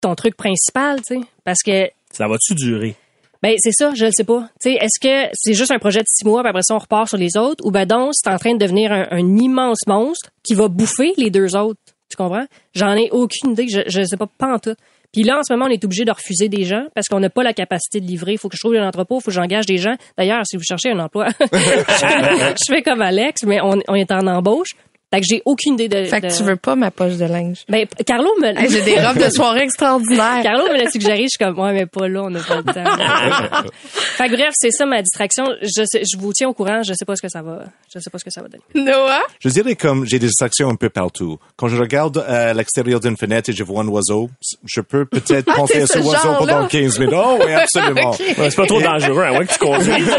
S3: ton truc principal, tu sais? Parce que,
S4: Ça va-tu durer?
S3: Ben, c'est ça, je le sais pas. Est-ce que c'est juste un projet de six mois, puis après ça, on repart sur les autres, ou ben donc, c'est en train de devenir un, immense monstre qui va bouffer les deux autres? Tu comprends? J'en ai aucune idée, je, je sais pas, pas en tout. Puis là, en ce moment, on est obligé de refuser des gens parce qu'on n'a pas la capacité de livrer. Il faut que je trouve un entrepôt, il faut que j'engage des gens. D'ailleurs, si vous cherchez un emploi, [laughs] je fais comme Alex, mais on, on est en embauche. Fait que j'ai aucune idée de.
S2: Fait que
S3: de-
S2: tu veux pas ma poche de linge.
S3: Ben, Carlo me.
S2: Hey, J'ai des robes de soirée extraordinaires.
S3: Carlo me l'a suggéré, je suis comme, ouais, mais pas là, on n'a pas le temps. [laughs] fait que bref, c'est ça ma distraction. Je, sais, je vous tiens au courant, je sais pas ce que ça va, je sais pas ce que ça va donner.
S2: Noah?
S5: Je dirais comme j'ai des distractions un peu partout. Quand je regarde euh, à l'extérieur d'une fenêtre et je vois un oiseau, je peux peut-être penser [laughs]
S2: t'es
S5: à ce
S2: ce
S5: oiseau pendant 15 minutes. Oh oui, absolument. [laughs]
S2: Ok.
S4: Ouais, c'est pas trop dangereux, moins que tu conduises.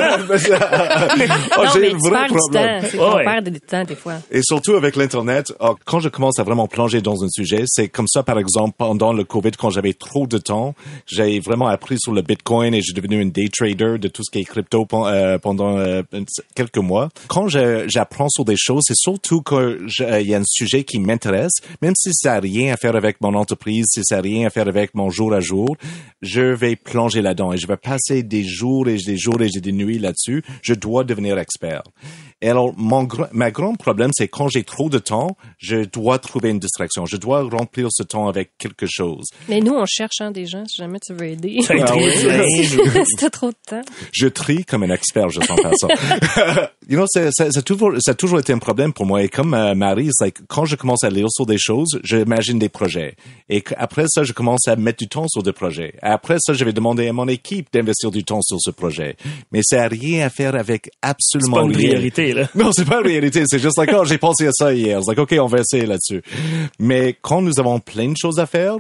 S5: Oh,
S3: non,
S5: j'ai
S3: mais tu perds du temps. C'est
S4: Ouais.
S3: qu'on perd du temps, des fois.
S5: Et surtout avec l'Internet, oh, quand je commence à vraiment plonger dans un sujet, c'est comme ça, par exemple, pendant le COVID, quand j'avais trop de temps, j'ai vraiment appris sur le Bitcoin et j'ai devenu un day trader de tout ce qui est crypto euh, pendant euh, quelques mois. Quand je- j'apprends sur des choses, c'est surtout qu'il y a un sujet qui m'intéresse, même si ça n'a rien à faire avec mon entreprise, si ça n'a rien à faire avec mon jour à jour, je vais plonger là-dedans et je vais passer des jours et des jours et des nuits là-dessus. Je dois devenir expert. Et alors, mon, ma grand problème, c'est quand j'ai trop de temps, je dois trouver une distraction. Je dois remplir ce temps avec quelque chose.
S3: Mais nous, on cherche hein, des gens, si jamais tu veux aider.
S5: Ah oui. [laughs]
S3: trop de temps.
S5: Je trie comme un expert, je sens faire ça. [laughs] you know, c'est, c'est, c'est toujours, ça a toujours été un problème pour moi. Et comme euh, Marie, c'est like, quand je commence à lire sur des choses, j'imagine des projets. Et après ça, je commence à mettre du temps sur des projets. Après ça, je vais demander à mon équipe d'investir du temps sur ce projet. Mais ça n'a rien à faire avec
S4: C'est
S5: absolument
S4: pas une
S5: rien.
S4: priorité, là.
S5: Non, c'est pas une réalité. C'est juste like, oh, j'ai pensé à ça hier. Like, OK, on va essayer là-dessus. Mais quand nous avons plein de choses à faire,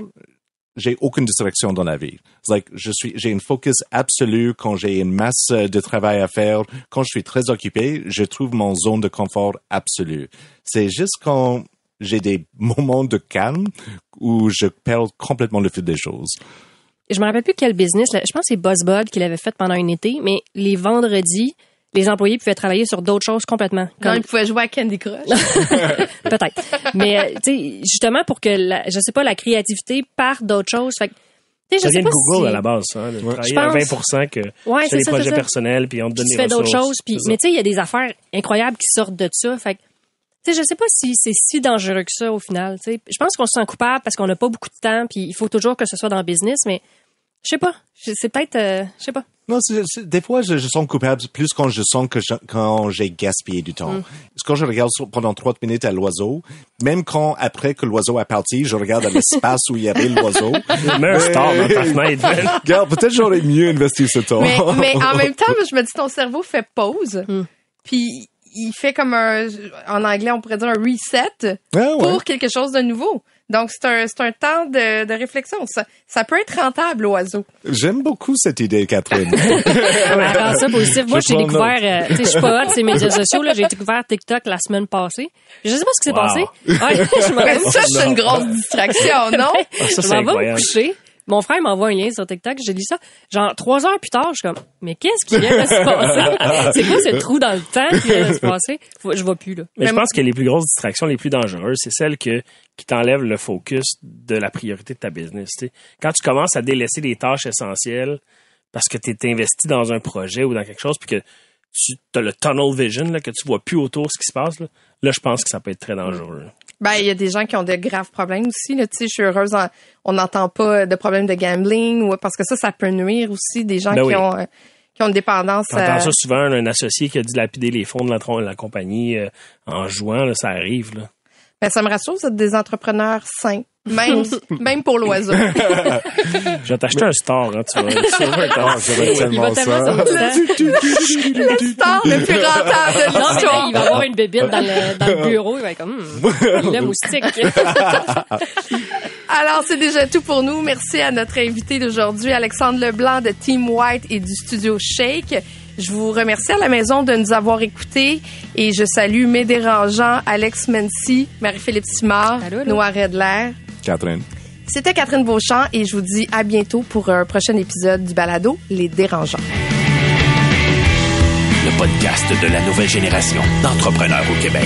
S5: j'ai aucune distraction dans la vie. Like, je suis, j'ai une focus absolu quand j'ai une masse de travail à faire. Quand je suis très occupé, je trouve mon zone de confort absolu. C'est juste quand j'ai des [laughs] moments de calme où je perds complètement le fil des choses.
S3: Je me rappelle plus quel business. Je pense que c'est BuzzBud qui l'avait fait pendant un été, mais les vendredis, les employés pouvaient travailler sur d'autres choses complètement.
S2: Quand
S3: Comme
S2: il pouvait jouer à Candy Crush. [laughs]
S3: peut-être. Mais euh, tu sais, justement pour que la, je sais pas la créativité parte d'autres choses. Fait que, tu sais,
S4: Ça
S3: je sais
S4: vient de
S3: pas
S4: Google
S3: si
S4: à la base, ça. hein, de travailler
S3: Je
S4: à
S3: pense.
S4: 20 que
S3: Ouais, c'est
S4: des
S3: ça,
S4: projets
S3: ça.
S4: personnels, puis on te donne
S3: tu
S4: des
S3: fais d'autres choses. Puis,
S4: ça.
S3: mais tu sais, il y a des affaires incroyables qui sortent de ça. Fait que, tu sais, je sais pas si c'est si dangereux que ça au final. tu sais. Je pense qu'on se sent coupable parce qu'on n'a pas beaucoup de temps, puis il faut toujours que ce soit dans le business, mais je sais pas. C'est peut-être, euh, je sais pas.
S5: Non, des fois, je, je sens coupable plus quand je sens que je- quand j'ai gaspillé du temps. Parce que quand je regarde pendant 30 minutes à l'oiseau, même quand après que l'oiseau est parti, je regarde à l'espace où il y avait l'oiseau. [laughs]
S4: Mets un star dans ta fenêtre, man. [laughs]
S5: Regarde, peut-être j'aurais mieux investi ce temps.
S2: mais, mais en même temps, je me dis, ton cerveau fait pause. Puis il fait comme un, en anglais, on pourrait dire un reset
S5: Ah ouais.
S2: pour quelque chose de nouveau. Donc, c'est un, c'est un temps de, de réflexion. Ça, ça peut être rentable, l'oiseau.
S5: J'aime beaucoup cette idée, Catherine. [laughs]
S3: Alors ça positif. Moi, j'ai découvert, euh, tu sais, je suis pas hot ces médias sociaux là. J'ai découvert TikTok la semaine passée. Je sais pas ce qui s'est
S4: Wow.
S3: passé. [laughs] Ouais, [laughs] je me
S2: ça, c'est une grosse distraction, non?
S4: Ah, ça,
S3: je m'en vais me coucher. Mon frère m'envoie un lien sur TikTok, j'ai lu ça. Genre, trois heures plus tard, je suis comme, mais qu'est-ce qui vient de se passer? [laughs] C'est quoi ce trou dans le temps qui vient de se passer? Faut- je vois plus, là.
S4: Mais je pense que les plus grosses distractions, les plus dangereuses, c'est celles que, qui t'enlèvent le focus de la priorité de ta business. tu sais. Quand tu commences à délaisser les tâches essentielles parce que tu es investi dans un projet ou dans quelque chose, puis que tu as le tunnel vision, là, que tu vois plus autour ce qui se passe, là, là je pense que ça peut être très dangereux.
S2: Ben, il y a des gens qui ont de graves problèmes aussi. Là. Tu sais, je suis heureuse, en- on n'entend pas de problèmes de gambling ou parce que ça, ça peut nuire aussi des gens
S4: Ben
S2: qui
S4: oui.
S2: ont euh, qui ont une dépendance.
S4: T'entends
S2: euh,
S4: ça souvent, un associé qui a dilapidé les fonds de la, la compagnie euh, en jouant, là, ça arrive. Là.
S2: Ben, ça me rassure, vous êtes des entrepreneurs sains, même [laughs] même pour l'oiseau. [laughs]
S4: Je vais t'acheter un star, hein, tu vas, tu vas
S3: Il va
S5: tellement ça.
S3: sur le.
S2: Star le plus rentable de l'histoire.
S3: il va avoir une bébite dans le, dans le bureau. Il va être comme, hum, le moustique. [laughs]
S2: Alors, c'est déjà tout pour nous. Merci à notre invité d'aujourd'hui, Alexandre Leblanc de Team White et du studio Shake. Je vous remercie à la maison de nous avoir écoutés et je salue mes dérangeants, Alex Mency, Marie-Philippe Simard,
S3: Allô, allô?
S2: Noah Redler.
S5: Catherine.
S2: C'était Catherine Beauchamp et je vous dis à bientôt pour un prochain épisode du balado Les Dérangeants.
S1: Le podcast de la nouvelle génération d'entrepreneurs au Québec.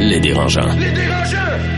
S1: Les dérangeants.
S8: Les dérangeants!